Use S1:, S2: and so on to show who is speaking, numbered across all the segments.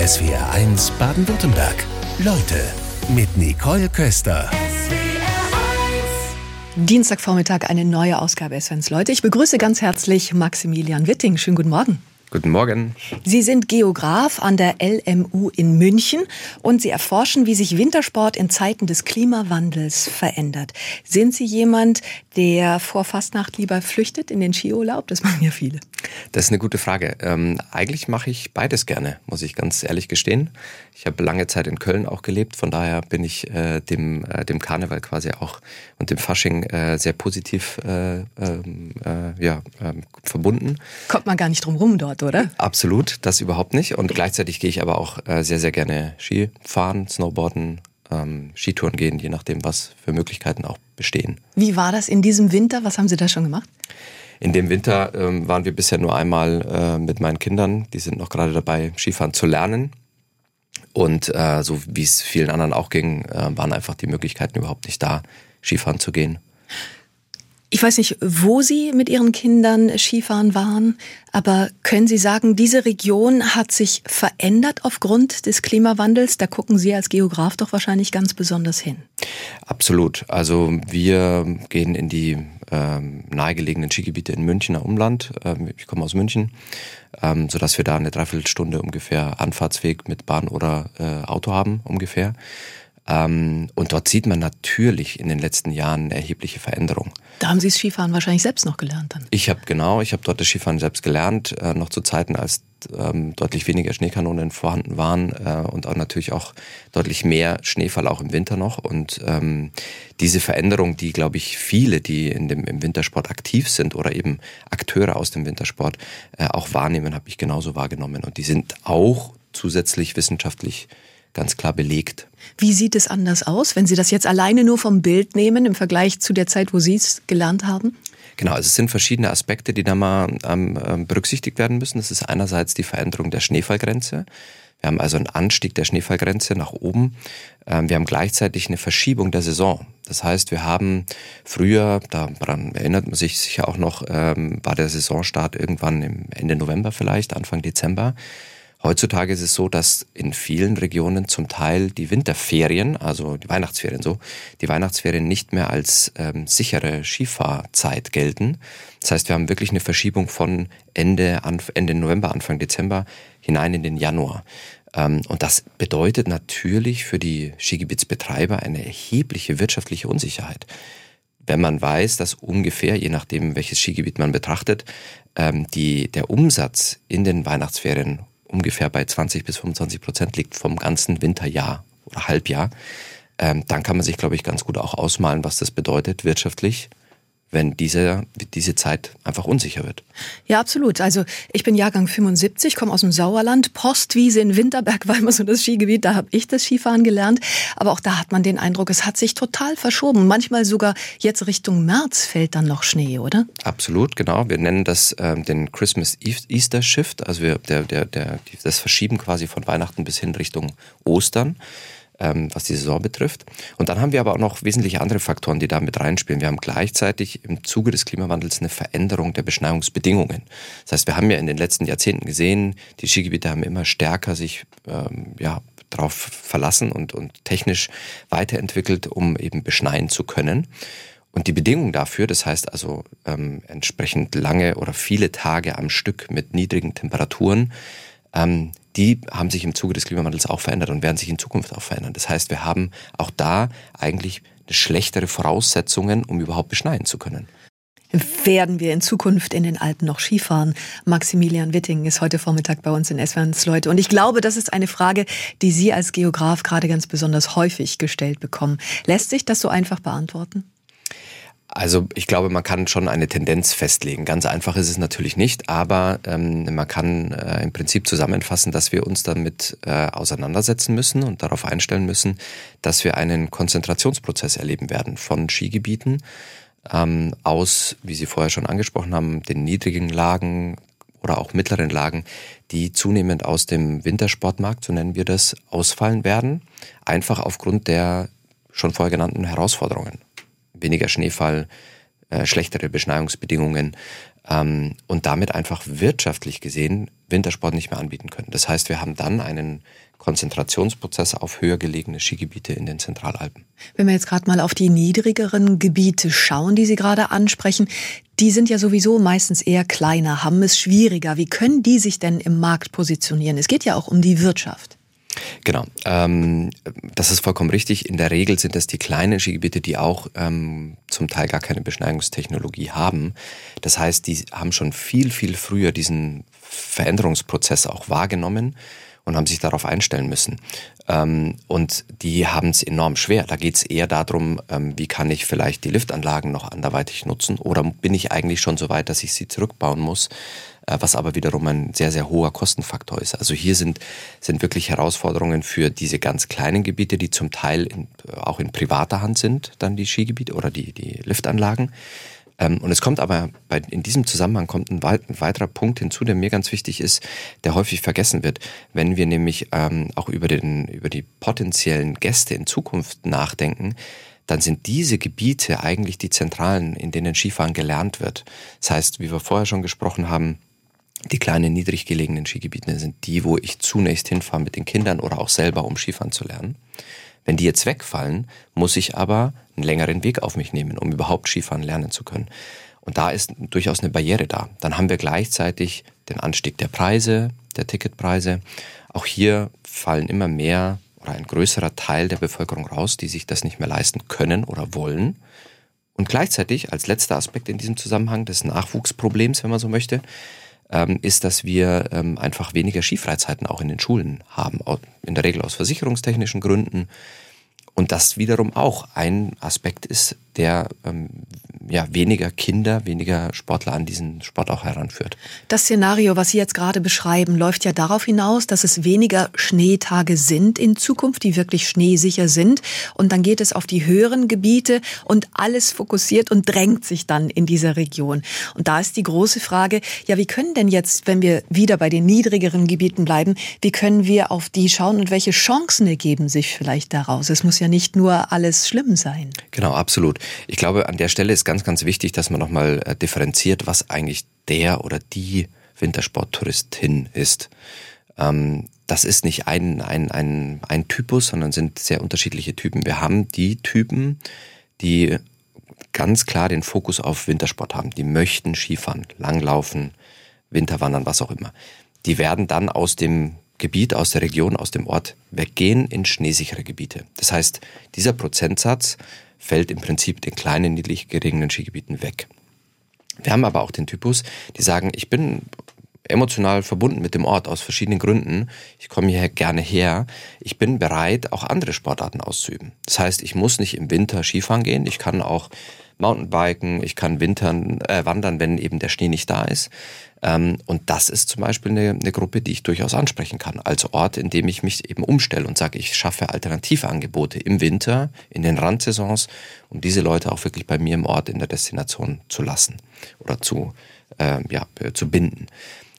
S1: SWR1 Baden-Württemberg. Leute mit Nicole Köster.
S2: Dienstagvormittag eine neue Ausgabe SWRs Leute. Ich begrüße ganz herzlich Maximilian Witting. Schönen guten Morgen.
S3: Guten Morgen.
S2: Sie sind Geograf an der LMU in München und Sie erforschen, wie sich Wintersport in Zeiten des Klimawandels verändert. Sind Sie jemand, der vor Fastnacht lieber flüchtet in den Skiurlaub? Das machen ja viele.
S3: Das ist eine gute Frage. Ähm, eigentlich mache ich beides gerne, muss ich ganz ehrlich gestehen. Ich habe lange Zeit in Köln auch gelebt, von daher bin ich äh, dem, äh, dem Karneval quasi auch und dem Fasching äh, sehr positiv äh, ähm, äh, ja, ähm, verbunden.
S2: Kommt man gar nicht drum rum dort, oder?
S3: Absolut, das überhaupt nicht. Und gleichzeitig gehe ich aber auch äh, sehr, sehr gerne Ski fahren, Snowboarden, ähm, Skitouren gehen, je nachdem, was für Möglichkeiten auch bestehen.
S2: Wie war das in diesem Winter? Was haben Sie da schon gemacht?
S3: In dem Winter ähm, waren wir bisher nur einmal äh, mit meinen Kindern. Die sind noch gerade dabei, Skifahren zu lernen. Und äh, so wie es vielen anderen auch ging, äh, waren einfach die Möglichkeiten überhaupt nicht da, Skifahren zu gehen.
S2: Ich weiß nicht, wo Sie mit Ihren Kindern Skifahren waren, aber können Sie sagen, diese Region hat sich verändert aufgrund des Klimawandels? Da gucken Sie als Geograf doch wahrscheinlich ganz besonders hin.
S3: Absolut. Also wir gehen in die ähm, nahegelegenen Skigebiete in Münchner Umland. Ähm, ich komme aus München, ähm, sodass wir da eine Dreiviertelstunde ungefähr Anfahrtsweg mit Bahn oder äh, Auto haben ungefähr. Ähm, und dort sieht man natürlich in den letzten Jahren eine erhebliche Veränderung.
S2: Da haben Sie das Skifahren wahrscheinlich selbst noch gelernt dann.
S3: Ich habe genau, ich habe dort das Skifahren selbst gelernt, äh, noch zu Zeiten, als ähm, deutlich weniger Schneekanonen vorhanden waren äh, und auch natürlich auch deutlich mehr Schneefall auch im Winter noch. Und ähm, diese Veränderung, die, glaube ich, viele, die in dem, im Wintersport aktiv sind oder eben Akteure aus dem Wintersport äh, auch wahrnehmen, habe ich genauso wahrgenommen. Und die sind auch zusätzlich wissenschaftlich ganz klar belegt.
S2: Wie sieht es anders aus, wenn Sie das jetzt alleine nur vom Bild nehmen im Vergleich zu der Zeit, wo Sie es gelernt haben?
S3: Genau, also es sind verschiedene Aspekte, die da mal ähm, berücksichtigt werden müssen. Das ist einerseits die Veränderung der Schneefallgrenze. Wir haben also einen Anstieg der Schneefallgrenze nach oben. Ähm, wir haben gleichzeitig eine Verschiebung der Saison. Das heißt, wir haben früher, daran erinnert man sich sicher auch noch, ähm, war der Saisonstart irgendwann im Ende November vielleicht, Anfang Dezember. Heutzutage ist es so, dass in vielen Regionen zum Teil die Winterferien, also die Weihnachtsferien so, die Weihnachtsferien nicht mehr als ähm, sichere Skifahrzeit gelten. Das heißt, wir haben wirklich eine Verschiebung von Ende, Ende November, Anfang Dezember hinein in den Januar. Ähm, und das bedeutet natürlich für die Skigebietsbetreiber eine erhebliche wirtschaftliche Unsicherheit wenn man weiß, dass ungefähr, je nachdem welches Skigebiet man betrachtet, ähm, die, der Umsatz in den Weihnachtsferien ungefähr bei 20 bis 25 Prozent liegt vom ganzen Winterjahr oder Halbjahr, ähm, dann kann man sich, glaube ich, ganz gut auch ausmalen, was das bedeutet wirtschaftlich wenn diese, diese Zeit einfach unsicher wird.
S2: Ja, absolut. Also ich bin Jahrgang 75, komme aus dem Sauerland. Postwiese in Winterberg war immer so das Skigebiet, da habe ich das Skifahren gelernt. Aber auch da hat man den Eindruck, es hat sich total verschoben. Manchmal sogar jetzt Richtung März fällt dann noch Schnee, oder?
S3: Absolut, genau. Wir nennen das ähm, den Christmas Easter Shift, also wir, der, der, der, das Verschieben quasi von Weihnachten bis hin Richtung Ostern ähm, was die Saison betrifft. Und dann haben wir aber auch noch wesentliche andere Faktoren, die da mit reinspielen. Wir haben gleichzeitig im Zuge des Klimawandels eine Veränderung der Beschneiungsbedingungen. Das heißt, wir haben ja in den letzten Jahrzehnten gesehen, die Skigebiete haben immer stärker sich ähm, ja, darauf verlassen und, und technisch weiterentwickelt, um eben beschneien zu können. Und die Bedingungen dafür, das heißt also ähm, entsprechend lange oder viele Tage am Stück mit niedrigen Temperaturen, ähm, die haben sich im Zuge des Klimawandels auch verändert und werden sich in Zukunft auch verändern. Das heißt, wir haben auch da eigentlich schlechtere Voraussetzungen, um überhaupt beschneien zu können.
S2: Werden wir in Zukunft in den Alpen noch Skifahren? Maximilian Witting ist heute Vormittag bei uns in Esverns Leute. Und ich glaube, das ist eine Frage, die Sie als Geograf gerade ganz besonders häufig gestellt bekommen. Lässt sich das so einfach beantworten?
S3: Also ich glaube, man kann schon eine Tendenz festlegen. Ganz einfach ist es natürlich nicht, aber ähm, man kann äh, im Prinzip zusammenfassen, dass wir uns damit äh, auseinandersetzen müssen und darauf einstellen müssen, dass wir einen Konzentrationsprozess erleben werden von Skigebieten ähm, aus, wie Sie vorher schon angesprochen haben, den niedrigen Lagen oder auch mittleren Lagen, die zunehmend aus dem Wintersportmarkt, so nennen wir das, ausfallen werden, einfach aufgrund der schon vorher genannten Herausforderungen weniger Schneefall, äh, schlechtere Beschneiungsbedingungen ähm, und damit einfach wirtschaftlich gesehen Wintersport nicht mehr anbieten können. Das heißt, wir haben dann einen Konzentrationsprozess auf höher gelegene Skigebiete in den Zentralalpen.
S2: Wenn wir jetzt gerade mal auf die niedrigeren Gebiete schauen, die Sie gerade ansprechen, die sind ja sowieso meistens eher kleiner, haben es schwieriger. Wie können die sich denn im Markt positionieren? Es geht ja auch um die Wirtschaft.
S3: Genau, ähm, das ist vollkommen richtig. In der Regel sind das die kleinen Skigebiete, die auch ähm, zum Teil gar keine Beschneidungstechnologie haben. Das heißt, die haben schon viel, viel früher diesen Veränderungsprozess auch wahrgenommen und haben sich darauf einstellen müssen. Ähm, und die haben es enorm schwer. Da geht es eher darum, ähm, wie kann ich vielleicht die Liftanlagen noch anderweitig nutzen oder bin ich eigentlich schon so weit, dass ich sie zurückbauen muss, was aber wiederum ein sehr, sehr hoher Kostenfaktor ist. Also hier sind, sind wirklich Herausforderungen für diese ganz kleinen Gebiete, die zum Teil in, auch in privater Hand sind, dann die Skigebiete oder die, die Liftanlagen. Ähm, und es kommt aber bei, in diesem Zusammenhang kommt ein, weiterer Punkt hinzu, der mir ganz wichtig ist, der häufig vergessen wird. Wenn wir nämlich ähm, auch über, den, über die potenziellen Gäste in Zukunft nachdenken, dann sind diese Gebiete eigentlich die zentralen, in denen Skifahren gelernt wird. Das heißt, wie wir vorher schon gesprochen haben, die kleinen niedrig gelegenen Skigebiete sind die, wo ich zunächst hinfahre mit den Kindern oder auch selber, um Skifahren zu lernen. Wenn die jetzt wegfallen, muss ich aber einen längeren Weg auf mich nehmen, um überhaupt Skifahren lernen zu können. Und da ist durchaus eine Barriere da. Dann haben wir gleichzeitig den Anstieg der Preise, der Ticketpreise. Auch hier fallen immer mehr oder ein größerer Teil der Bevölkerung raus, die sich das nicht mehr leisten können oder wollen. Und gleichzeitig als letzter Aspekt in diesem Zusammenhang des Nachwuchsproblems, wenn man so möchte, ist, dass wir ähm, einfach weniger Skifreizeiten auch in den Schulen haben, in der Regel aus versicherungstechnischen Gründen. Und das wiederum auch ein Aspekt ist, der ähm, ja, weniger Kinder, weniger Sportler an diesen Sport auch heranführt.
S2: Das Szenario, was Sie jetzt gerade beschreiben, läuft ja darauf hinaus, dass es weniger Schneetage sind in Zukunft, die wirklich schneesicher sind. Und dann geht es auf die höheren Gebiete und alles fokussiert und drängt sich dann in dieser Region. Und da ist die große Frage, ja, wie können denn jetzt, wenn wir wieder bei den niedrigeren Gebieten bleiben, wie können wir auf die schauen und welche Chancen ergeben sich vielleicht daraus? Es muss ja nicht nur alles schlimm sein.
S3: Genau, absolut. Ich glaube, an der Stelle ist ganz, ganz wichtig, dass man nochmal äh, differenziert, was eigentlich der oder die Wintersporttouristin ist. Ähm, das ist nicht ein, ein, ein, ein Typus, sondern sind sehr unterschiedliche Typen. Wir haben die Typen, die ganz klar den Fokus auf Wintersport haben. Die möchten Skifahren, Langlaufen, Winterwandern, was auch immer. Die werden dann aus dem Gebiet, aus der Region, aus dem Ort weggehen in schneesichere Gebiete. Das heißt, dieser Prozentsatz fällt im Prinzip den kleinen, niedrig gelegenen Skigebieten weg. Wir haben aber auch den Typus, die sagen, ich bin emotional verbunden mit dem Ort aus verschiedenen Gründen. Ich komme hier gerne her. Ich bin bereit, auch andere Sportarten auszuüben. Das heißt, ich muss nicht im Winter Skifahren gehen. Ich kann auch Mountainbiken, ich kann wintern, äh, wandern, wenn eben der Schnee nicht da ist. Ähm, und das ist zum Beispiel eine, eine Gruppe, die ich durchaus ansprechen kann, als Ort, in dem ich mich eben umstelle und sage, ich schaffe alternative Angebote im Winter, in den Randsaisons, um diese Leute auch wirklich bei mir im Ort in der Destination zu lassen oder zu, äh, ja, zu binden.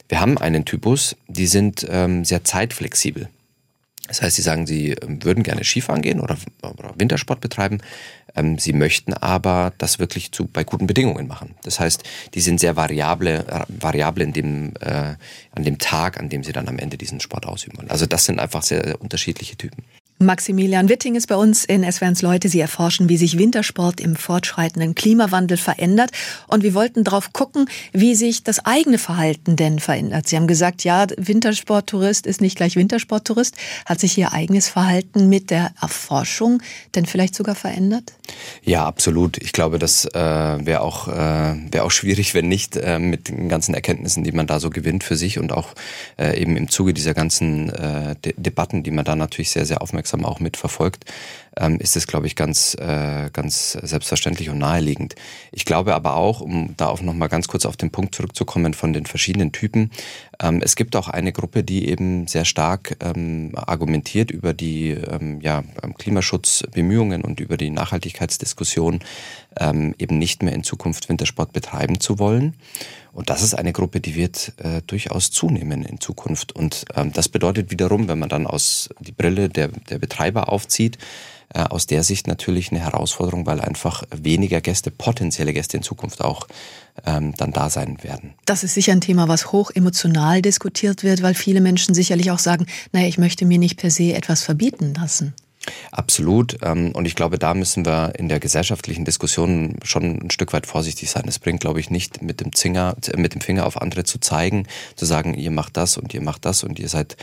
S3: Wir haben einen Typus, die sind ähm, sehr zeitflexibel. Das heißt, sie sagen, sie ähm, würden gerne Skifahren gehen oder, oder Wintersport betreiben. Ähm, sie möchten aber das wirklich zu, bei guten Bedingungen machen. Das heißt, die sind sehr variable, äh, variable in dem, äh, an dem Tag, an dem sie dann am Ende diesen Sport ausüben Also das sind einfach sehr, sehr unterschiedliche Typen.
S2: Maximilian Witting ist bei uns in SWRs Leute. Sie erforschen, wie sich Wintersport im fortschreitenden Klimawandel verändert. Und wir wollten darauf gucken, wie sich das eigene Verhalten denn verändert. Sie haben gesagt, ja, Wintersporttourist ist nicht gleich Wintersporttourist. Hat sich Ihr eigenes Verhalten mit der Erforschung denn vielleicht sogar verändert?
S3: Ja, absolut. Ich glaube, das äh, wäre auch, äh, wär auch schwierig, wenn nicht äh, mit den ganzen Erkenntnissen, die man da so gewinnt für sich und auch äh, eben im Zuge dieser ganzen äh, De Debatten, die man da natürlich sehr, sehr aufmerksam aufmerksam auch mitverfolgt, ähm, ist es, glaube ich, ganz, äh, ganz selbstverständlich und naheliegend. Ich glaube aber auch, um da auch nochmal ganz kurz auf den Punkt zurückzukommen von den verschiedenen Typen, ähm, es gibt auch eine Gruppe, die eben sehr stark ähm, argumentiert über die ähm, ja, Klimaschutzbemühungen und über die Nachhaltigkeitsdiskussion, ähm, eben nicht mehr in Zukunft Wintersport betreiben zu wollen. Und das ist eine Gruppe, die wird äh, durchaus zunehmen in Zukunft. Und ähm, das bedeutet wiederum, wenn man dann aus die Brille der, der Betreiber aufzieht, Äh, aus der Sicht natürlich eine Herausforderung, weil einfach weniger Gäste, potenzielle Gäste in Zukunft auch ähm, dann da sein werden.
S2: Das ist sicher ein Thema, was hoch emotional diskutiert wird, weil viele Menschen sicherlich auch sagen, naja, ich möchte mir nicht per se etwas verbieten lassen.
S3: Absolut. Ähm, und ich glaube, da müssen wir in der gesellschaftlichen Diskussion schon ein Stück weit vorsichtig sein. Es bringt, glaube ich, nicht mit dem, Zinger, mit dem Finger auf andere zu zeigen, zu sagen, ihr macht das und ihr macht das und ihr seid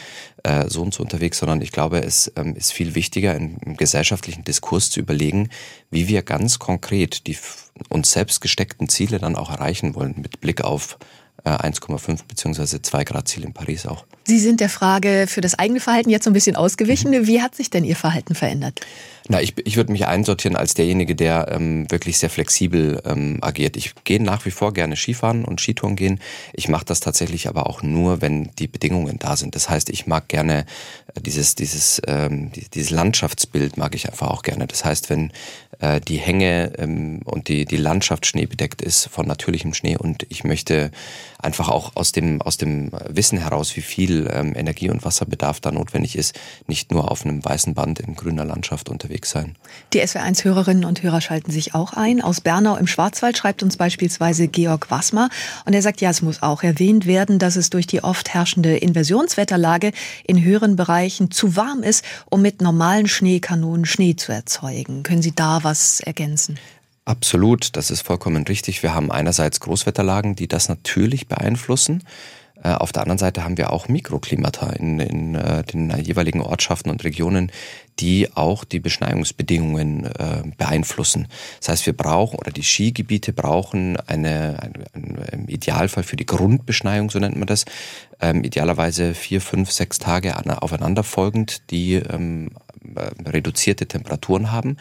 S3: äh, so und so unterwegs, sondern ich glaube, es ähm, ist viel wichtiger, im gesellschaftlichen Diskurs zu überlegen, wie wir ganz konkret die uns selbst gesteckten Ziele dann auch erreichen wollen, mit Blick auf 1,5 bzw. 2 Grad Ziel in Paris auch.
S2: Sie sind der Frage für das eigene Verhalten jetzt so ein bisschen ausgewichen. Mhm. Wie hat sich denn Ihr Verhalten verändert?
S3: Na, ich, ich würde mich einsortieren als derjenige, der ähm, wirklich sehr flexibel ähm, agiert. Ich gehe nach wie vor gerne Skifahren und Skitouren gehen. Ich mache das tatsächlich aber auch nur, wenn die Bedingungen da sind. Das heißt, ich mag gerne äh, dieses, dieses, ähm, dieses Landschaftsbild mag ich einfach auch gerne. Das heißt, wenn äh, die Hänge ähm, und die, die Landschaft schneebedeckt ist von natürlichem Schnee und ich möchte einfach auch aus dem, aus dem Wissen heraus, wie viel ähm, Energie- und Wasserbedarf da notwendig ist, nicht nur auf einem weißen Band in grüner Landschaft unterwegs sein.
S2: Die SW1-Hörerinnen und Hörer schalten sich auch ein. Aus Bernau im Schwarzwald schreibt uns beispielsweise Georg Wassmer und er sagt, ja, es muss auch erwähnt werden, dass es durch die oft herrschende Inversionswetterlage in höheren Bereichen zu warm ist, um mit normalen Schneekanonen Schnee zu erzeugen. Können Sie da was ergänzen?
S3: Absolut, das ist vollkommen richtig. Wir haben einerseits Großwetterlagen, die das natürlich beeinflussen. Äh, auf der anderen Seite haben wir auch Mikroklimata in, in äh, den jeweiligen Ortschaften und Regionen, die auch die Beschneiungsbedingungen äh, beeinflussen. Das heißt, wir brauchen oder die Skigebiete brauchen eine, eine, eine im Idealfall für die Grundbeschneiung, so nennt man das, ähm, idealerweise vier, fünf, sechs Tage aufeinanderfolgend, die ähm, reduzierte Temperaturen haben.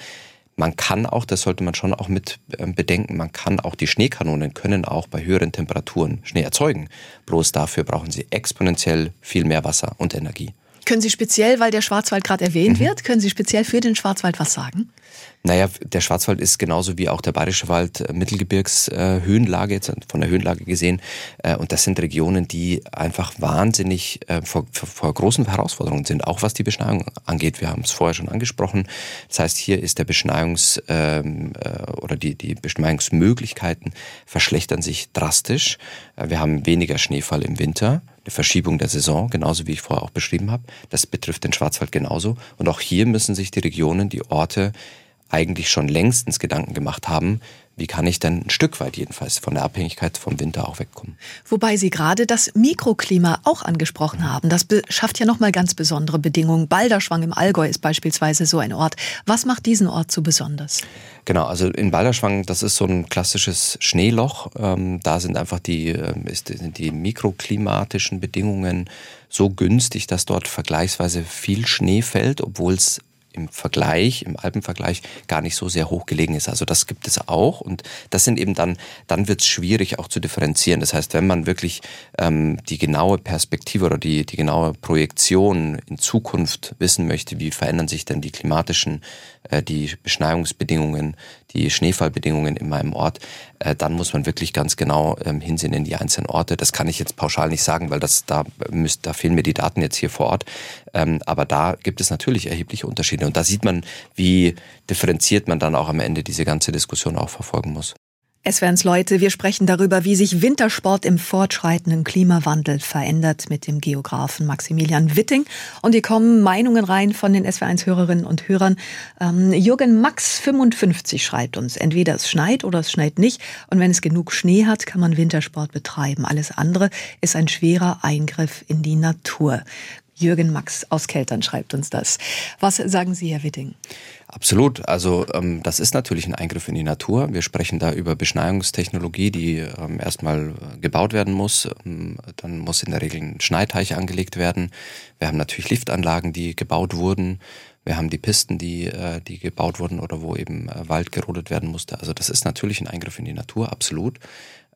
S3: Man kann auch, das sollte man schon auch mit ähm, bedenken, man kann auch, die Schneekanonen können auch bei höheren Temperaturen Schnee erzeugen. Bloß dafür brauchen sie exponentiell viel mehr Wasser und Energie.
S2: Können Sie speziell, weil der Schwarzwald gerade erwähnt mhm. wird, können Sie speziell für den Schwarzwald was sagen?
S3: Naja, der Schwarzwald ist genauso wie auch der Bayerische Wald äh, Mittelgebirgshöhenlage, äh, jetzt von der Höhenlage gesehen. Äh, und das sind Regionen, die einfach wahnsinnig vor, vor, vor großen Herausforderungen sind, auch was die Beschneiung angeht. Wir haben es vorher schon angesprochen. Das heißt, hier ist der Beschneiungs- ähm, oder die, die Beschneiungsmöglichkeiten verschlechtern sich drastisch. Wir haben weniger Schneefall im Winter eine Verschiebung der Saison, genauso wie ich vorher auch beschrieben habe. Das betrifft den Schwarzwald genauso. Und auch hier müssen sich die Regionen, die Orte eigentlich schon längstens Gedanken gemacht haben, wie kann ich denn ein Stück weit jedenfalls von der Abhängigkeit vom Winter auch wegkommen.
S2: Wobei Sie gerade das Mikroklima auch angesprochen haben. Das schafft ja nochmal ganz besondere Bedingungen. Balderschwang im Allgäu ist beispielsweise so ein Ort. Was macht diesen Ort so besonders?
S3: Genau, also in Balderschwang, das ist so ein klassisches Schneeloch. Ähm, da sind einfach die, ähm, sind die mikroklimatischen Bedingungen so günstig, dass dort vergleichsweise viel Schnee fällt, obwohl es im Vergleich, im Alpenvergleich gar nicht so sehr hoch gelegen ist. Also das gibt es auch und das sind eben dann, dann wird es schwierig auch zu differenzieren. Das heißt, wenn man wirklich ähm, die genaue Perspektive oder die, die genaue Projektion in Zukunft wissen möchte, wie verändern sich denn die klimatischen, die Beschneiungsbedingungen, die Schneefallbedingungen in meinem Ort, äh, dann muss man wirklich ganz genau ähm, hinsehen in die einzelnen Orte. Das kann ich jetzt pauschal nicht sagen, weil das da müsst, da fehlen mir die Daten jetzt hier vor Ort. Ähm, aber da gibt es natürlich erhebliche Unterschiede. Und da sieht man, wie differenziert man dann auch am Ende diese ganze Diskussion auch verfolgen muss.
S2: Es werden's Leute, wir sprechen darüber, wie sich Wintersport im fortschreitenden Klimawandel verändert mit dem Geografen Maximilian Witting. Und hier kommen Meinungen rein von den SW1-Hörerinnen und Hörern. Ähm, Jürgen Max 55 schreibt uns, entweder es schneit oder es schneit nicht. Und wenn es genug Schnee hat, kann man Wintersport betreiben. Alles andere ist ein schwerer Eingriff in die Natur. Jürgen Max aus Keltern schreibt uns das. Was sagen Sie, Herr Witting?
S3: Absolut. Also ähm, das ist natürlich ein Eingriff in die Natur. Wir sprechen da über Beschneiungstechnologie, die ähm, erstmal gebaut werden muss. Ähm, dann muss in der Regel ein Schneiteich angelegt werden. Wir haben natürlich Liftanlagen, die gebaut wurden. Wir haben die Pisten, die, äh, die gebaut wurden oder wo eben äh, Wald gerodet werden musste. Also das ist natürlich ein Eingriff in die Natur, absolut.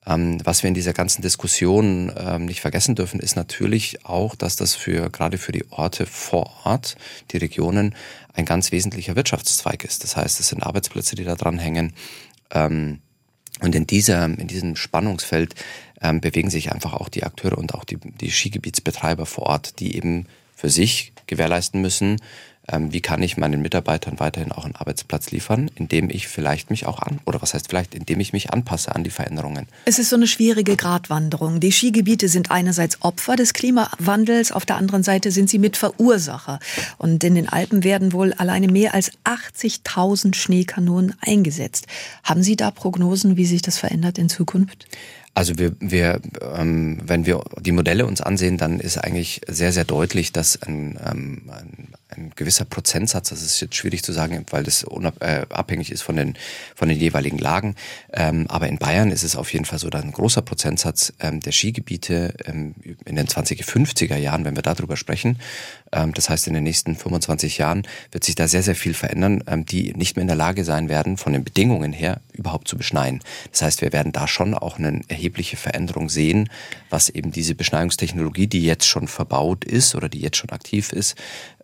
S3: Ähm, was wir in dieser ganzen Diskussion ähm, nicht vergessen dürfen, ist natürlich auch, dass das für gerade für die Orte vor Ort, die Regionen, ein ganz wesentlicher Wirtschaftszweig ist. Das heißt, es sind Arbeitsplätze, die da dran hängen. Ähm, und in dieser, in diesem Spannungsfeld bewegen sich einfach auch die Akteure und auch die, die Skigebietsbetreiber vor Ort, die eben für sich gewährleisten müssen, ähm, wie kann ich meinen Mitarbeitern weiterhin auch einen Arbeitsplatz liefern, indem ich vielleicht mich auch an, oder was heißt vielleicht, indem ich mich anpasse an die Veränderungen.
S2: Es ist so eine schwierige Gratwanderung. Die Skigebiete sind einerseits Opfer des Klimawandels, auf der anderen Seite sind sie Mitverursacher. Und in den Alpen werden wohl alleine mehr als 80.000 Schneekanonen eingesetzt. Haben Sie da Prognosen, wie sich das verändert in Zukunft?
S3: Also wir, wir ähm, wenn wir die Modelle uns ansehen, dann ist eigentlich sehr, sehr deutlich, dass ein, ähm, ein, ein gewisser Prozentsatz, das ist jetzt schwierig zu sagen, weil das äh, abhängig ist von den, von den jeweiligen Lagen, ähm, aber in Bayern ist es auf jeden Fall so, dass ein großer Prozentsatz ähm, der Skigebiete ähm, in den 2050er Jahren, wenn wir darüber sprechen, ähm, das heißt in den nächsten 25 Jahren wird sich da sehr, sehr viel verändern, ähm, die nicht mehr in der Lage sein werden, von den Bedingungen her überhaupt zu beschneien. Das heißt, wir werden da schon auch eine erhebliche Veränderung sehen, was eben diese Beschneiungstechnologie, die jetzt schon verbaut ist oder die jetzt schon aktiv ist,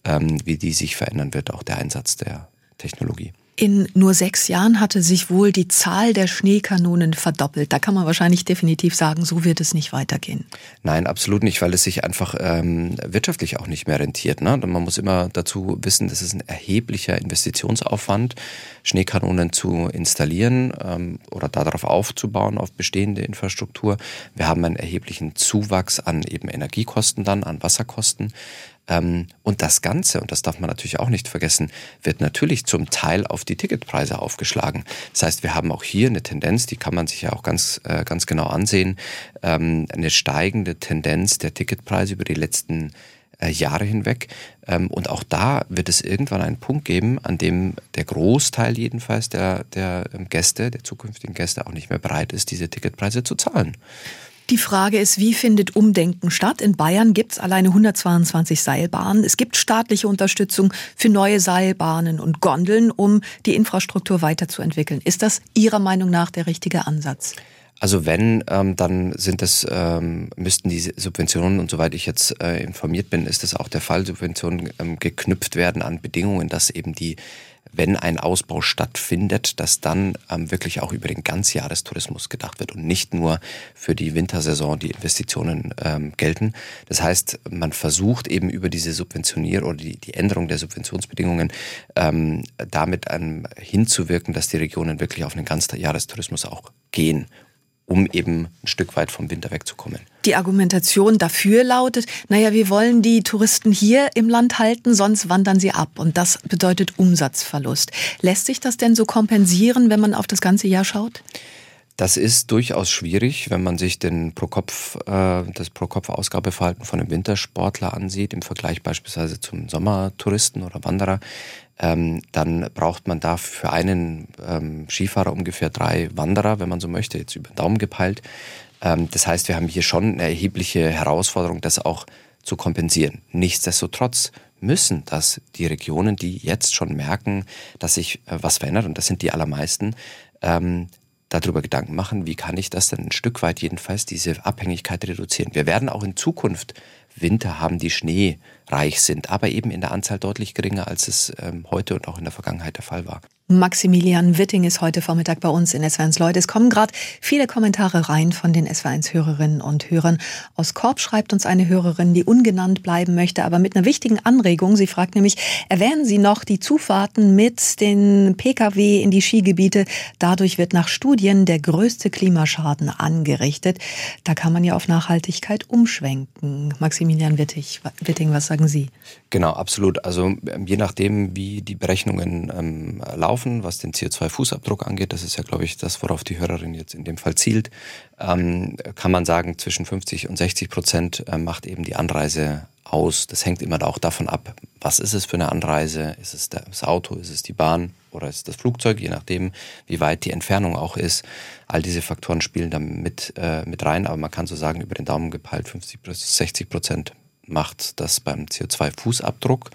S3: ähm, wie die sich verändern wird, auch der Einsatz der Technologie.
S2: In nur sechs Jahren hatte sich wohl die Zahl der Schneekanonen verdoppelt. Da kann man wahrscheinlich definitiv sagen, so wird es nicht weitergehen.
S3: Nein, absolut nicht, weil es sich einfach ähm, wirtschaftlich auch nicht mehr rentiert. Ne? Man muss immer dazu wissen, das ist ein erheblicher Investitionsaufwand, Schneekanonen zu installieren ähm, oder darauf aufzubauen, auf bestehende Infrastruktur. Wir haben einen erheblichen Zuwachs an eben Energiekosten dann, an Wasserkosten. Ähm, und das Ganze, und das darf man natürlich auch nicht vergessen, wird natürlich zum Teil auf die Ticketpreise aufgeschlagen. Das heißt, wir haben auch hier eine Tendenz, die kann man sich ja auch ganz, äh, ganz genau ansehen, ähm, eine steigende Tendenz der Ticketpreise über die letzten äh, Jahre hinweg. Ähm, und auch da wird es irgendwann einen Punkt geben, an dem der Großteil jedenfalls der, der Gäste, der zukünftigen Gäste auch nicht mehr bereit ist, diese Ticketpreise zu zahlen.
S2: Die Frage ist, wie findet Umdenken statt? In Bayern gibt es alleine 122 Seilbahnen. Es gibt staatliche Unterstützung für neue Seilbahnen und Gondeln, um die Infrastruktur weiterzuentwickeln. Ist das Ihrer Meinung nach der richtige Ansatz?
S3: Also wenn, ähm, dann sind es, ähm, müssten die Subventionen, und soweit ich jetzt äh, informiert bin, ist das auch der Fall, Subventionen ähm, geknüpft werden an Bedingungen, dass eben die wenn ein Ausbau stattfindet, dass dann ähm, wirklich auch über den Ganzjahrestourismus gedacht wird und nicht nur für die Wintersaison die Investitionen ähm, gelten. Das heißt, man versucht eben über diese Subventionier oder die, die Änderung der Subventionsbedingungen ähm, damit ähm, hinzuwirken, dass die Regionen wirklich auf einen Ganzjahrestourismus auch gehen um eben ein Stück weit vom Winter wegzukommen.
S2: Die Argumentation dafür lautet, naja, wir wollen die Touristen hier im Land halten, sonst wandern sie ab. Und das bedeutet Umsatzverlust. Lässt sich das denn so kompensieren, wenn man auf das ganze Jahr schaut?
S3: Das ist durchaus schwierig, wenn man sich den pro Kopf, äh, das Pro-Kopf-Ausgabeverhalten von einem Wintersportler ansieht, im Vergleich beispielsweise zum Sommertouristen oder Wanderer ähm, dann braucht man da für einen ähm, Skifahrer ungefähr drei Wanderer, wenn man so möchte, jetzt über den Daumen gepeilt. Ähm, das heißt, wir haben hier schon eine erhebliche Herausforderung, das auch zu kompensieren. Nichtsdestotrotz müssen das die Regionen, die jetzt schon merken, dass sich äh, was verändert, und das sind die allermeisten, ähm, darüber Gedanken machen, wie kann ich das denn ein Stück weit jedenfalls, diese Abhängigkeit reduzieren. Wir werden auch in Zukunft Winter haben, die schneereich sind, aber eben in der Anzahl deutlich geringer, als es ähm, heute und auch in der Vergangenheit der Fall war.
S2: Maximilian Witting ist heute Vormittag bei uns in SW1 Leute. Es kommen gerade viele Kommentare rein von den SW1 Hörerinnen und Hörern. Aus Korb schreibt uns eine Hörerin, die ungenannt bleiben möchte, aber mit einer wichtigen Anregung. Sie fragt nämlich, erwähnen Sie noch die Zufahrten mit den Pkw in die Skigebiete? Dadurch wird nach Studien der größte Klimaschaden angerichtet. Da kann man ja auf Nachhaltigkeit umschwenken. Maximilian Witting, was sagen Sie?
S3: Genau, absolut. Also je nachdem, wie die Berechnungen ähm, laufen, was den CO2-Fußabdruck angeht. Das ist ja, glaube ich, das, worauf die Hörerin jetzt in dem Fall zielt. Ähm, kann man sagen, zwischen 50 und 60 Prozent äh, macht eben die Anreise aus. Das hängt immer auch davon ab, was ist es für eine Anreise? Ist es das Auto, ist es die Bahn oder ist es das Flugzeug, je nachdem, wie weit die Entfernung auch ist. All diese Faktoren spielen da mit, äh, mit rein, aber man kann so sagen, über den Daumen gepeilt 50 bis 60 Prozent macht das beim CO2-Fußabdruck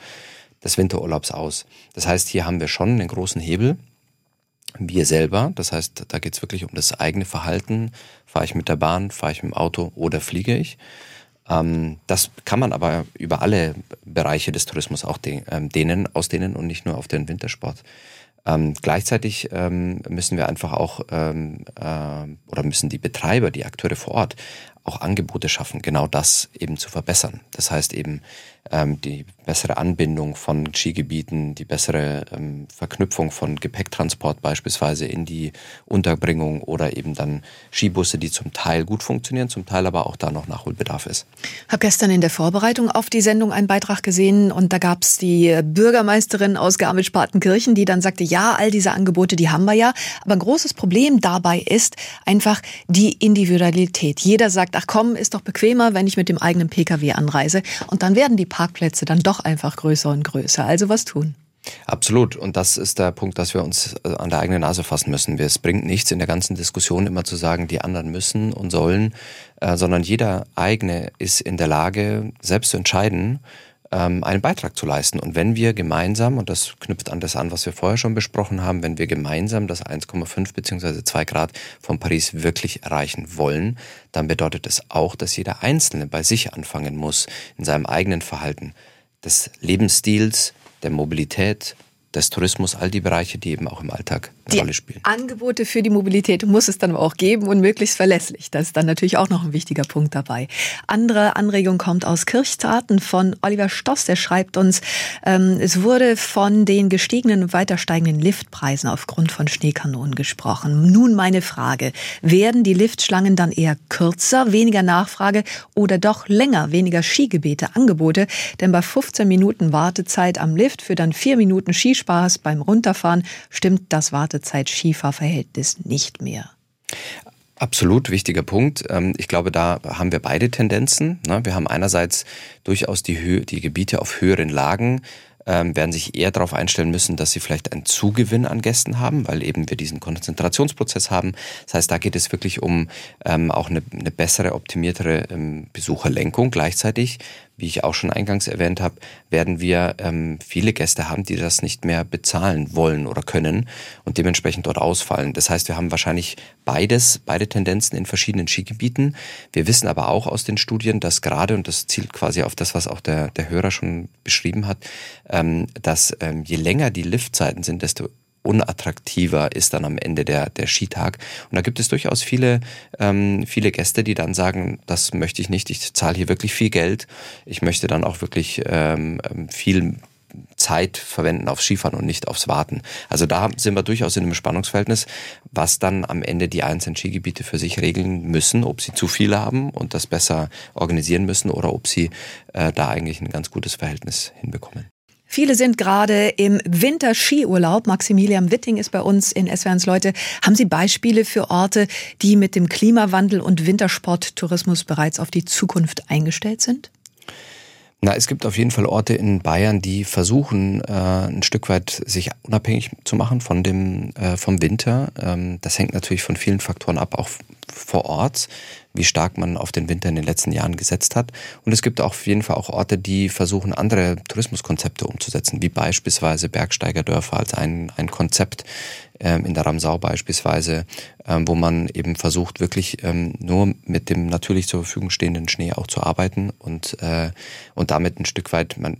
S3: des Winterurlaubs aus. Das heißt, hier haben wir schon einen großen Hebel. Wir selber, das heißt, da geht es wirklich um das eigene Verhalten. Fahre ich mit der Bahn, fahre ich mit dem Auto oder fliege ich? Ähm, das kann man aber über alle Bereiche des Tourismus auch ähm, dehnen, ausdehnen und nicht nur auf den Wintersport. Ähm, gleichzeitig ähm, müssen wir einfach auch ähm, äh, oder müssen die Betreiber, die Akteure vor Ort auch Angebote schaffen, genau das eben zu verbessern. Das heißt eben ähm, die bessere Anbindung von Skigebieten, die bessere ähm, Verknüpfung von Gepäcktransport beispielsweise in die Unterbringung oder eben dann Skibusse, die zum Teil gut funktionieren, zum Teil aber auch da noch Nachholbedarf ist.
S2: Ich habe gestern in der Vorbereitung auf die Sendung einen Beitrag gesehen und da gab es die Bürgermeisterin aus Garmisch-Partenkirchen, die dann sagte, ja, all diese Angebote, die haben wir ja, aber ein großes Problem dabei ist einfach die Individualität. Jeder sagt, ach komm, ist doch bequemer, wenn ich mit dem eigenen Pkw anreise und dann werden die Parkplätze dann doch einfach größer und größer. Also was tun?
S3: Absolut. Und das ist der Punkt, dass wir uns äh, an der eigenen Nase fassen müssen. Es bringt nichts in der ganzen Diskussion immer zu sagen, die anderen müssen und sollen, äh, sondern jeder eigene ist in der Lage, selbst zu entscheiden, ähm, einen Beitrag zu leisten. Und wenn wir gemeinsam, und das knüpft an das an, was wir vorher schon besprochen haben, wenn wir gemeinsam das 1,5 bzw. 2 Grad von Paris wirklich erreichen wollen, dann bedeutet es auch, dass jeder Einzelne bei sich anfangen muss, in seinem eigenen Verhalten des Lebensstils, der Mobilität, des Tourismus, all die Bereiche, die eben auch im Alltag
S2: die
S3: Rolle spielen.
S2: Angebote für die Mobilität muss es dann auch geben und möglichst verlässlich. Das ist dann natürlich auch noch ein wichtiger Punkt dabei. Andere Anregung kommt aus Kirchtaten von Oliver Stoss. Der schreibt uns, ähm, es wurde von den gestiegenen und weiter steigenden Liftpreisen aufgrund von Schneekanonen gesprochen. Nun meine Frage. Werden die Liftschlangen dann eher kürzer, weniger Nachfrage oder doch länger, weniger Skigebete, Angebote? Denn bei 15 Minuten Wartezeit am Lift für dann vier Minuten Skispaß beim Runterfahren stimmt das Wartezeit Wartezeit-Skifahrverhältnis nicht mehr.
S3: Absolut wichtiger Punkt. Ähm, ich glaube, da haben wir beide Tendenzen. Ne? Wir haben einerseits durchaus die, Höhe, die Gebiete auf höheren Lagen, ähm, werden sich eher darauf einstellen müssen, dass sie vielleicht einen Zugewinn an Gästen haben, weil eben wir diesen Konzentrationsprozess haben. Das heißt, da geht es wirklich um ähm, auch eine, eine bessere, optimiertere Besucherlenkung. Gleichzeitig wie ich auch schon eingangs erwähnt habe, werden wir ähm, viele Gäste haben, die das nicht mehr bezahlen wollen oder können und dementsprechend dort ausfallen. Das heißt, wir haben wahrscheinlich beides, beide Tendenzen in verschiedenen Skigebieten. Wir wissen aber auch aus den Studien, dass gerade, und das zielt quasi auf das, was auch der, der Hörer schon beschrieben hat, ähm, dass ähm, je länger die Liftzeiten sind, desto unattraktiver ist dann am Ende der, der Skitag. Und da gibt es durchaus viele, ähm, viele Gäste, die dann sagen, das möchte ich nicht, ich zahle hier wirklich viel Geld. Ich möchte dann auch wirklich ähm, ähm viel Zeit verwenden aufs Skifahren und nicht aufs Warten. Also da sind wir durchaus in einem Spannungsverhältnis, was dann am Ende die einzelnen Skigebiete für sich regeln müssen, ob sie zu viele haben und das besser organisieren müssen oder ob sie äh, da eigentlich ein ganz gutes Verhältnis hinbekommen.
S2: Viele sind gerade im Winterskiurlaub. Maximilian Witting ist bei uns in SWRs Leute. Haben Sie Beispiele für Orte, die mit dem Klimawandel und Wintersporttourismus bereits auf die Zukunft eingestellt sind?
S3: Na, es gibt auf jeden Fall Orte in Bayern, die versuchen, äh, ein Stück weit sich unabhängig zu machen von dem, äh, vom Winter. Ähm, das hängt natürlich von vielen Faktoren ab, auch vor Ort wie stark man auf den Winter in den letzten Jahren gesetzt hat. Und es gibt auf jeden Fall auch Orte, die versuchen, andere Tourismuskonzepte umzusetzen, wie beispielsweise Bergsteigerdörfer als ein, ein Konzept ähm, in der Ramsau beispielsweise, ähm, wo man eben versucht, wirklich ähm, nur mit dem natürlich zur Verfügung stehenden Schnee auch zu arbeiten und, äh, und damit ein Stück weit, man,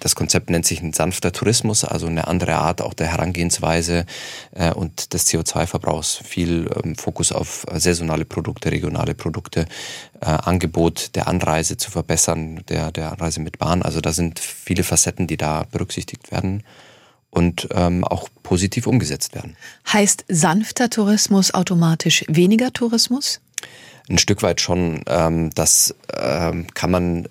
S3: das Konzept nennt sich ein sanfter Tourismus, also eine andere Art auch der Herangehensweise äh, und des CO2-Verbrauchs, viel ähm, Fokus auf saisonale Produkte, regionale Produkte äh, Angebot der Anreise zu verbessern, der, der Anreise mit Bahn. Also da sind viele Facetten, die da berücksichtigt werden und ähm, auch positiv umgesetzt werden.
S2: Heißt sanfter Tourismus automatisch weniger Tourismus?
S3: Ein Stück weit schon. Ähm, das ähm, kann man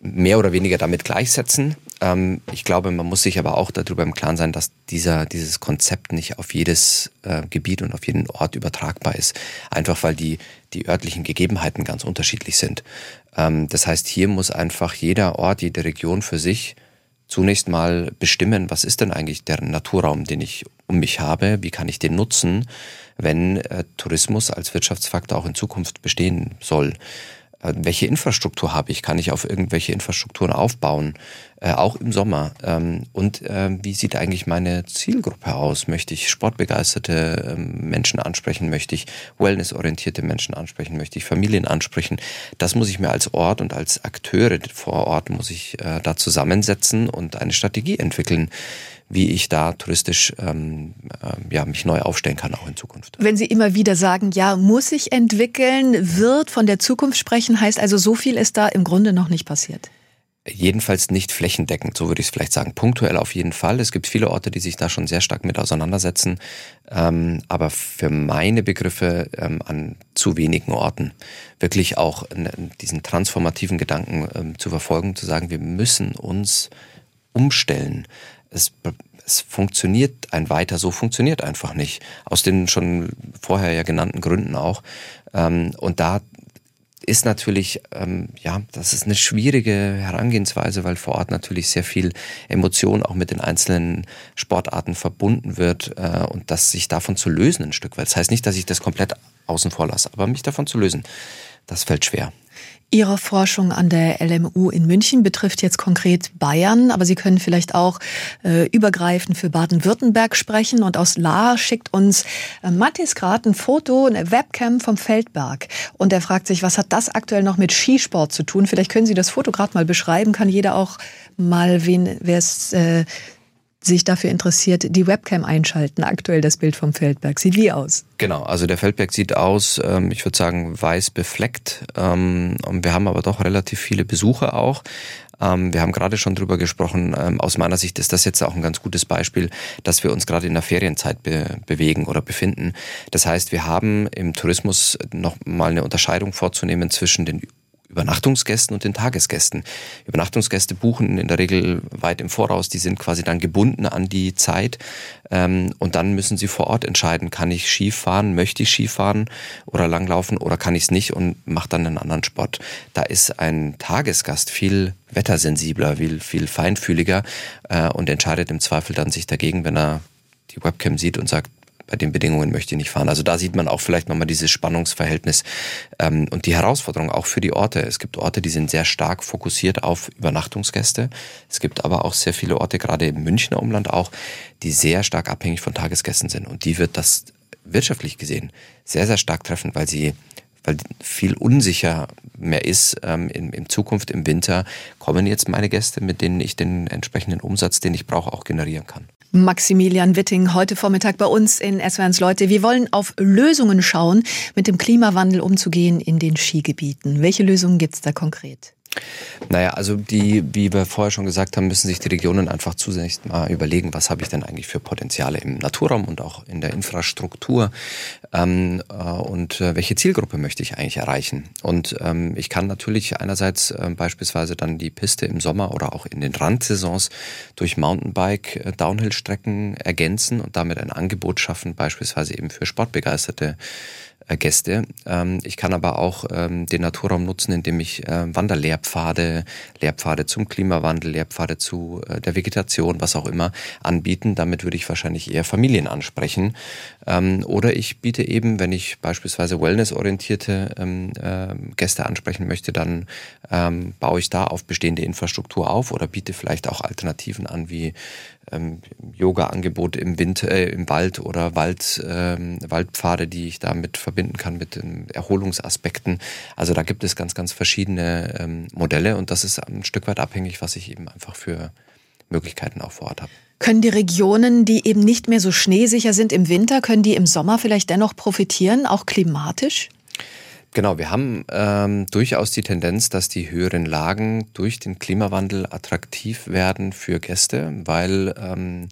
S3: mehr oder weniger damit gleichsetzen. Ähm, ich glaube, man muss sich aber auch darüber im Klaren sein, dass dieser, dieses Konzept nicht auf jedes äh, Gebiet und auf jeden Ort übertragbar ist. Einfach weil die, die örtlichen Gegebenheiten ganz unterschiedlich sind. Ähm, das heißt, hier muss einfach jeder Ort, jede Region für sich zunächst mal bestimmen, was ist denn eigentlich der Naturraum, den ich um mich habe, wie kann ich den nutzen, wenn äh, Tourismus als Wirtschaftsfaktor auch in Zukunft bestehen soll. Äh, welche Infrastruktur habe ich? Kann ich auf irgendwelche Infrastrukturen aufbauen? Äh, auch im Sommer. Ähm, und äh, wie sieht eigentlich meine Zielgruppe aus? Möchte ich sportbegeisterte ähm, Menschen ansprechen? Möchte ich wellnessorientierte Menschen ansprechen? Möchte ich Familien ansprechen? Das muss ich mir als Ort und als Akteure vor Ort muss ich äh, da zusammensetzen und eine Strategie entwickeln wie ich da touristisch ähm, äh, ja, mich neu aufstellen kann, auch in Zukunft.
S2: Wenn Sie immer wieder sagen, ja, muss ich entwickeln, wird von der Zukunft sprechen, heißt also, so viel ist da im Grunde noch nicht passiert.
S3: Jedenfalls nicht flächendeckend, so würde ich es vielleicht sagen. Punktuell auf jeden Fall. Es gibt viele Orte, die sich da schon sehr stark mit auseinandersetzen. Ähm, aber für meine Begriffe ähm, an zu wenigen Orten. Wirklich auch diesen transformativen Gedanken ähm, zu verfolgen, zu sagen, wir müssen uns umstellen es, es funktioniert ein weiter so funktioniert einfach nicht. Aus den schon vorher ja genannten Gründen auch. Ähm, und da ist natürlich, ähm, ja, das ist eine schwierige Herangehensweise, weil vor Ort natürlich sehr viel Emotion auch mit den einzelnen Sportarten verbunden wird äh, und das sich davon zu lösen ein Stück weit. Das heißt nicht, dass ich das komplett außen vor lasse, aber mich davon zu lösen, das fällt schwer.
S2: Ihre Forschung an der LMU in München betrifft jetzt konkret Bayern, aber Sie können vielleicht auch äh, übergreifend für Baden-Württemberg sprechen. Und aus La schickt uns äh, Mathis gerade ein Foto, eine Webcam vom Feldberg. Und er fragt sich, was hat das aktuell noch mit Skisport zu tun? Vielleicht können Sie das Foto gerade mal beschreiben, kann jeder auch mal, wen, wer es äh, sich dafür interessiert, die Webcam einschalten. Aktuell das Bild vom Feldberg. Sieht wie aus?
S3: Genau, also der Feldberg sieht aus, ähm, ich würde sagen, weiß befleckt. Ähm, wir haben aber doch relativ viele Besucher auch. Ähm, wir haben gerade schon drüber gesprochen. Aus meiner Sicht ist das jetzt auch ein ganz gutes Beispiel, dass wir uns gerade in der Ferienzeit be bewegen oder befinden. Das heißt, wir haben im Tourismus noch mal eine Unterscheidung vorzunehmen zwischen den Übernachtungsgästen und den Tagesgästen. Übernachtungsgäste buchen in der Regel weit im Voraus, die sind quasi dann gebunden an die Zeit ähm, und dann müssen sie vor Ort entscheiden, kann ich Skifahren, möchte ich Skifahren oder langlaufen oder kann ich es nicht und mache dann einen anderen Sport. Da ist ein Tagesgast viel wettersensibler, viel, viel feinfühliger äh, und entscheidet im Zweifel dann sich dagegen, wenn er die Webcam sieht und sagt, bei den Bedingungen möchte ich nicht fahren. Also da sieht man auch vielleicht nochmal dieses Spannungsverhältnis ähm, und die Herausforderung auch für die Orte. Es gibt Orte, die sind sehr stark fokussiert auf Übernachtungsgäste. Es gibt aber auch sehr viele Orte, gerade im Münchner Umland auch, die sehr stark abhängig von Tagesgästen sind. Und die wird das wirtschaftlich gesehen sehr, sehr stark treffen, weil sie weil viel unsicher mehr ist ähm, in, in Zukunft im Winter, kommen jetzt meine Gäste, mit denen ich den entsprechenden Umsatz, den ich brauche, auch generieren kann.
S2: Maximilian Witting heute Vormittag bei uns in SWRs Leute. Wir wollen auf Lösungen schauen, mit dem Klimawandel umzugehen in den Skigebieten. Welche Lösungen gibt es da konkret?
S3: Naja, also die, wie wir vorher schon gesagt haben, müssen sich die Regionen einfach zunächst mal überlegen, was habe ich denn eigentlich für Potenziale im Naturraum und auch in der Infrastruktur ähm, äh, und äh, welche Zielgruppe möchte ich eigentlich erreichen. Und ähm, ich kann natürlich einerseits äh, beispielsweise dann die Piste im Sommer oder auch in den Randsaisons durch Mountainbike-Downhill-Strecken äh, ergänzen und damit ein Angebot schaffen, beispielsweise eben für Sportbegeisterte Gäste. Ähm, ich kann aber auch ähm, den Naturraum nutzen, indem ich äh, Wanderlehrpfade, Lehrpfade zum Klimawandel, Lehrpfade zu äh, der Vegetation, was auch immer, anbieten. Damit würde ich wahrscheinlich eher Familien ansprechen. Ähm, oder ich biete eben, wenn ich beispielsweise wellnessorientierte Gäste ansprechen möchte, dann baue ich da auf bestehende Infrastruktur auf oder biete vielleicht auch Alternativen an, wie ähm, Yoga-Angebot im Winter, äh, im Wald oder Wald, ähm, Waldpfade, die ich damit verbinden kann mit Erholungsaspekten. Also da gibt es ganz, ganz verschiedene ähm, Modelle und das ist ein Stück weit abhängig, was ich eben einfach für Möglichkeiten auch vor Ort habe.
S2: Können die Regionen, die eben nicht mehr so schneesicher sind im Winter, können die im Sommer vielleicht dennoch profitieren, auch klimatisch?
S3: Genau, wir haben ähm, durchaus die Tendenz, dass die höheren Lagen durch den Klimawandel attraktiv werden für Gäste, weil ähm,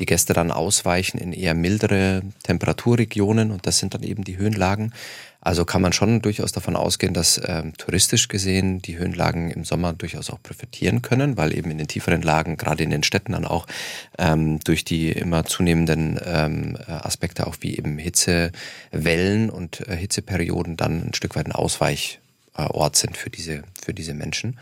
S3: die Gäste dann ausweichen in eher mildere Temperaturregionen und das sind dann eben die Höhenlagen. Also kann man schon durchaus davon ausgehen, dass ähm, touristisch gesehen die Höhenlagen im Sommer durchaus auch profitieren können, weil eben in den tieferen Lagen, gerade in den Städten dann auch ähm, durch die immer zunehmenden ähm, Aspekte auch wie eben Hitzewellen und äh, Hitzeperioden dann ein Stück weit ein Ausweichort sind für diese, für diese Menschen.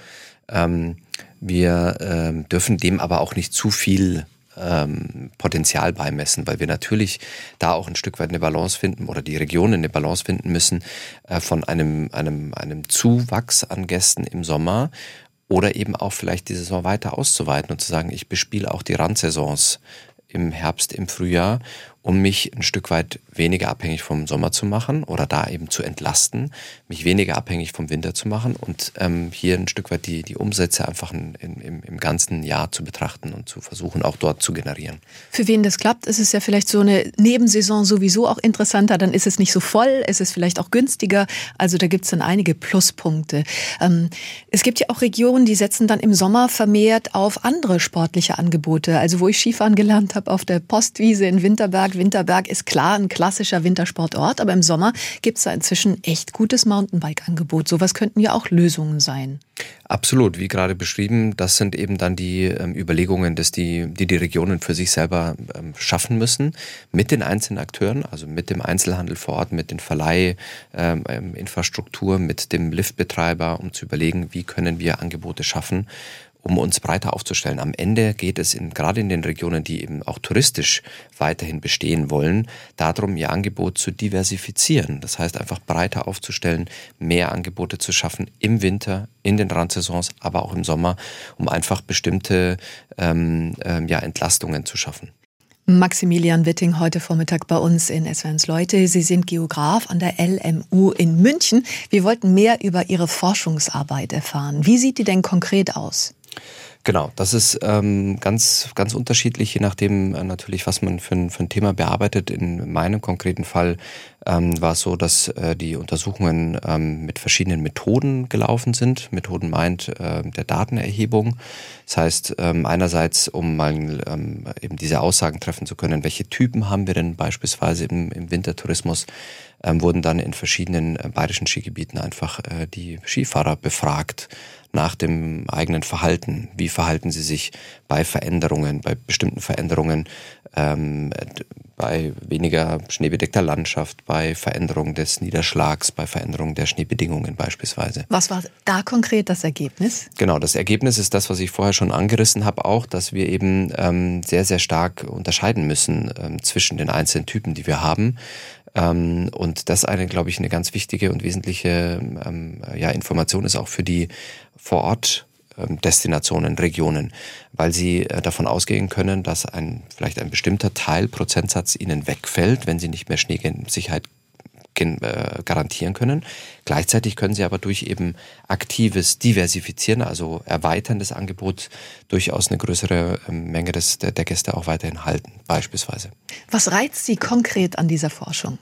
S3: Ähm, wir ähm, dürfen dem aber auch nicht zu viel ähm, Potenzial beimessen, weil wir natürlich da auch ein Stück weit eine Balance finden oder die Regionen eine Balance finden müssen äh, von einem, einem, einem Zuwachs an Gästen im Sommer oder eben auch vielleicht die Saison weiter auszuweiten und zu sagen, ich bespiele auch die Randsaisons im Herbst, im Frühjahr um mich ein Stück weit weniger abhängig vom Sommer zu machen oder da eben zu entlasten, mich weniger abhängig vom Winter zu machen und ähm, hier ein Stück weit die, die Umsätze einfach in, in, im, ganzen Jahr zu betrachten und zu versuchen, auch dort zu generieren.
S2: Für wen das klappt, ist es ja vielleicht so eine Nebensaison sowieso auch interessanter, dann ist es nicht so voll, es ist vielleicht auch günstiger, also da gibt es dann einige Pluspunkte. Ähm, es gibt ja auch Regionen, die setzen dann im Sommer vermehrt auf andere sportliche Angebote, also wo ich Skifahren gelernt habe auf der Postwiese in Winterberg, Winterberg ist klar ein klassischer Wintersportort, aber im Sommer gibt es da inzwischen echt gutes Mountainbike-Angebot. Sowas könnten ja auch Lösungen sein.
S3: Absolut, wie gerade beschrieben, das sind eben dann die ähm, Überlegungen, dass die, die die Regionen für sich selber ähm, schaffen müssen, mit den einzelnen Akteuren, also mit dem Einzelhandel vor Ort, mit den Verleihinfrastruktur, ähm, mit dem Liftbetreiber, um zu überlegen, wie können wir Angebote schaffen, um uns breiter aufzustellen. Am Ende geht es in, gerade in den Regionen, die eben auch touristisch weiterhin bestehen wollen, darum, ihr Angebot zu diversifizieren. Das heißt, einfach breiter aufzustellen, mehr Angebote zu schaffen im Winter, in den Randsaisons, aber auch im Sommer, um einfach bestimmte ähm, ähm, ja, Entlastungen zu schaffen.
S2: Maximilian Witting heute Vormittag bei uns in SWNs Leute. Sie sind Geograf an der LMU in München. Wir wollten mehr über Ihre Forschungsarbeit erfahren. Wie sieht die denn konkret aus?
S3: Genau, das ist ähm, ganz, ganz unterschiedlich, je nachdem äh, natürlich, was man für ein, für ein Thema bearbeitet. In meinem konkreten Fall ähm, war es so, dass äh, die Untersuchungen ähm, mit verschiedenen Methoden gelaufen sind. Methoden meint äh, der Datenerhebung. Das heißt, ähm, einerseits, um mal ähm, eben diese Aussagen treffen zu können, welche Typen haben wir denn beispielsweise im, im Wintertourismus, ähm, wurden dann in verschiedenen äh, bayerischen Skigebieten einfach äh, die Skifahrer befragt nach dem eigenen Verhalten. Wie verhalten sie sich bei Veränderungen, bei bestimmten Veränderungen, ähm, bei weniger schneebedeckter Landschaft, bei Veränderung des Niederschlags, bei Veränderung der Schneebedingungen beispielsweise.
S2: Was war da konkret das Ergebnis?
S3: Genau, das Ergebnis ist das, was ich vorher schon angerissen habe, auch, dass wir eben ähm, sehr, sehr stark unterscheiden müssen ähm, zwischen den einzelnen Typen, die wir haben. Ähm, und das eine, glaube ich, eine ganz wichtige und wesentliche ähm, ja, Information ist auch für die vor Ort ähm, Destinationen, Regionen, weil sie äh, davon ausgehen können, dass ein vielleicht ein bestimmter Teil, Prozentsatz ihnen wegfällt, wenn sie nicht mehr Schneesicherheit äh, garantieren können. Gleichzeitig können sie aber durch eben aktives Diversifizieren, also Erweitern des Angebots, durchaus eine größere ähm, Menge des, der, der Gäste auch weiterhin halten, beispielsweise.
S2: Was reizt Sie konkret an dieser Forschung?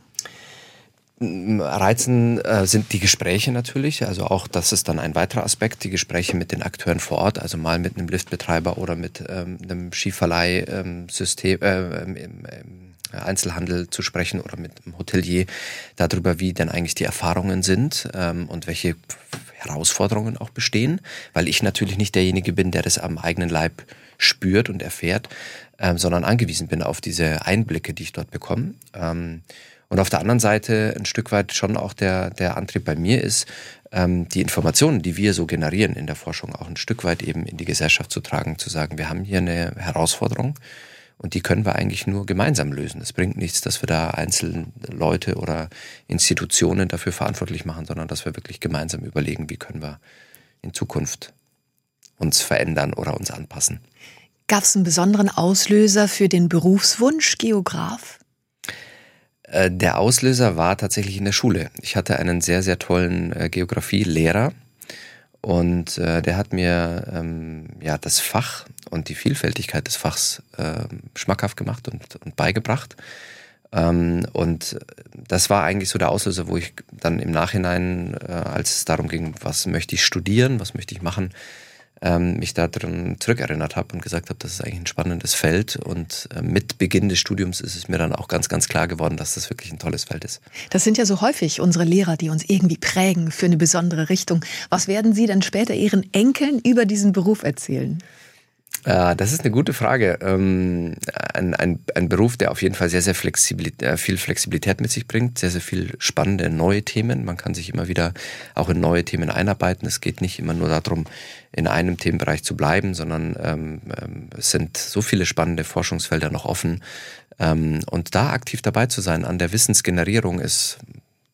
S3: Reizen äh, sind die Gespräche natürlich, also auch das ist dann ein weiterer Aspekt, die Gespräche mit den Akteuren vor Ort, also mal mit einem Liftbetreiber oder mit ähm, einem Skiverleihsystem, äh, im, im, Einzelhandel zu sprechen oder mit einem Hotelier darüber, wie denn eigentlich die Erfahrungen sind ähm, und welche Herausforderungen auch bestehen, weil ich natürlich nicht derjenige bin, der das am eigenen Leib spürt und erfährt, ähm, sondern angewiesen bin auf diese Einblicke, die ich dort bekomme. Ähm, und auf der anderen Seite ein Stück weit schon auch der, der Antrieb bei mir ist, ähm, die Informationen, die wir so generieren in der Forschung, auch ein Stück weit eben in die Gesellschaft zu tragen, zu sagen, wir haben hier eine Herausforderung und die können wir eigentlich nur gemeinsam lösen. Es bringt nichts, dass wir da einzelne Leute oder Institutionen dafür verantwortlich machen, sondern dass wir wirklich gemeinsam überlegen, wie können wir in Zukunft uns verändern oder uns anpassen.
S2: Gab es einen besonderen Auslöser für den Berufswunsch Geograf?
S3: Äh, der Auslöser war tatsächlich in der Schule. Ich hatte einen sehr, sehr tollen äh, Geografielehrer und äh, der hat mir ähm, ja das Fach und die Vielfältigkeit des Fachs äh, schmackhaft gemacht und, und beigebracht. Ähm, und das war eigentlich so der Auslöser, wo ich dann im Nachhinein, äh, als es darum ging, was möchte ich studieren, was möchte ich machen, ähm, mich daran zurückerinnert habe und gesagt habe, das ist eigentlich ein spannendes Feld. Und äh, mit Beginn des Studiums ist es mir dann auch ganz, ganz klar geworden, dass das wirklich ein tolles Feld ist.
S2: Das sind ja so häufig unsere Lehrer, die uns irgendwie prägen für eine besondere Richtung. Was werden Sie denn später Ihren Enkeln über diesen Beruf erzählen?
S3: Äh, das ist eine gute Frage. Ähm, ein, ein, ein Beruf, der auf jeden Fall sehr, sehr Flexibilität, äh, viel Flexibilität mit sich bringt, sehr, sehr viel spannende neue Themen. Man kann sich immer wieder auch in neue Themen einarbeiten. Es geht nicht immer nur darum, in einem Themenbereich zu bleiben, sondern ähm, ähm, es sind so viele spannende Forschungsfelder noch offen. und da aktiv dabei zu sein an der Wissensgenerierung ist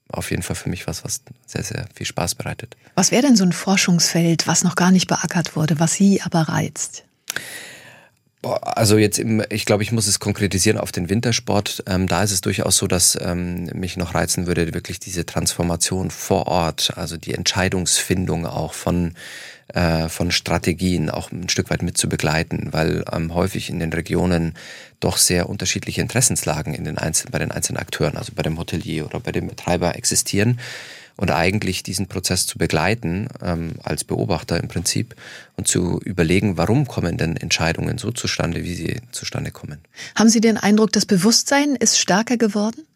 S3: auf jeden Fall für mich was, was sehr, sehr viel Spaß bereitet.
S2: Was wäre denn so ein Forschungsfeld, was noch gar nicht beackert wurde, was Sie aber reizt?
S3: Also jetzt, im, ich glaube, ich muss es konkretisieren auf den Wintersport. Ähm, da ist es durchaus so, dass ähm, mich noch reizen würde, wirklich diese Transformation vor Ort, also die Entscheidungsfindung auch von äh, von Strategien auch ein Stück weit mit zu begleiten, weil ähm, häufig in den Regionen doch sehr unterschiedliche Interessenslagen in den einzelnen, bei den einzelnen Akteuren, also bei dem Hotelier oder bei dem Betreiber existieren und eigentlich diesen Prozess zu begleiten ähm, als Beobachter im Prinzip und zu überlegen, warum kommen denn Entscheidungen so zustande, wie sie zustande kommen.
S2: Haben Sie den Eindruck, das Bewusstsein ist stärker geworden?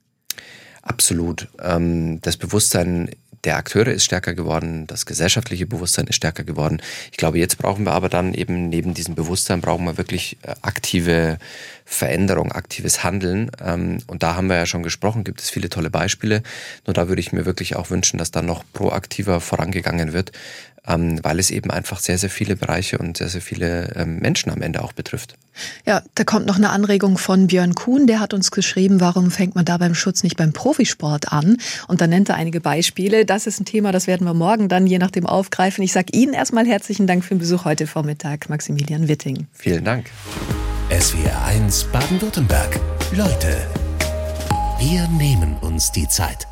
S3: Absolut. Ähm, das Bewusstsein der Akteure ist stärker geworden, das gesellschaftliche Bewusstsein ist stärker geworden. Ich glaube, jetzt brauchen wir aber dann eben neben diesem Bewusstsein brauchen wir wirklich äh, aktive Veränderung, aktives Handeln. Ähm, und da haben wir ja schon gesprochen, gibt es viele tolle Beispiele. Nur da würde ich mir wirklich auch wünschen, dass da noch proaktiver vorangegangen wird, ähm, weil es eben einfach sehr, sehr viele Bereiche und sehr, sehr viele ähm, Menschen am Ende auch betrifft.
S2: Ja, da kommt noch eine Anregung von Björn Kuhn, der hat uns geschrieben, warum fängt man da beim Schutz nicht beim Profisport an? Und da nennt er einige Beispiele. Das ist ein Thema, das werden wir morgen dann je nachdem aufgreifen. Ich sage Ihnen erstmal herzlichen Dank für den Besuch heute Vormittag, Maximilian Witting.
S3: Vielen Dank.
S1: SWR 1 Baden-Württemberg. Leute, wir nehmen uns die Zeit.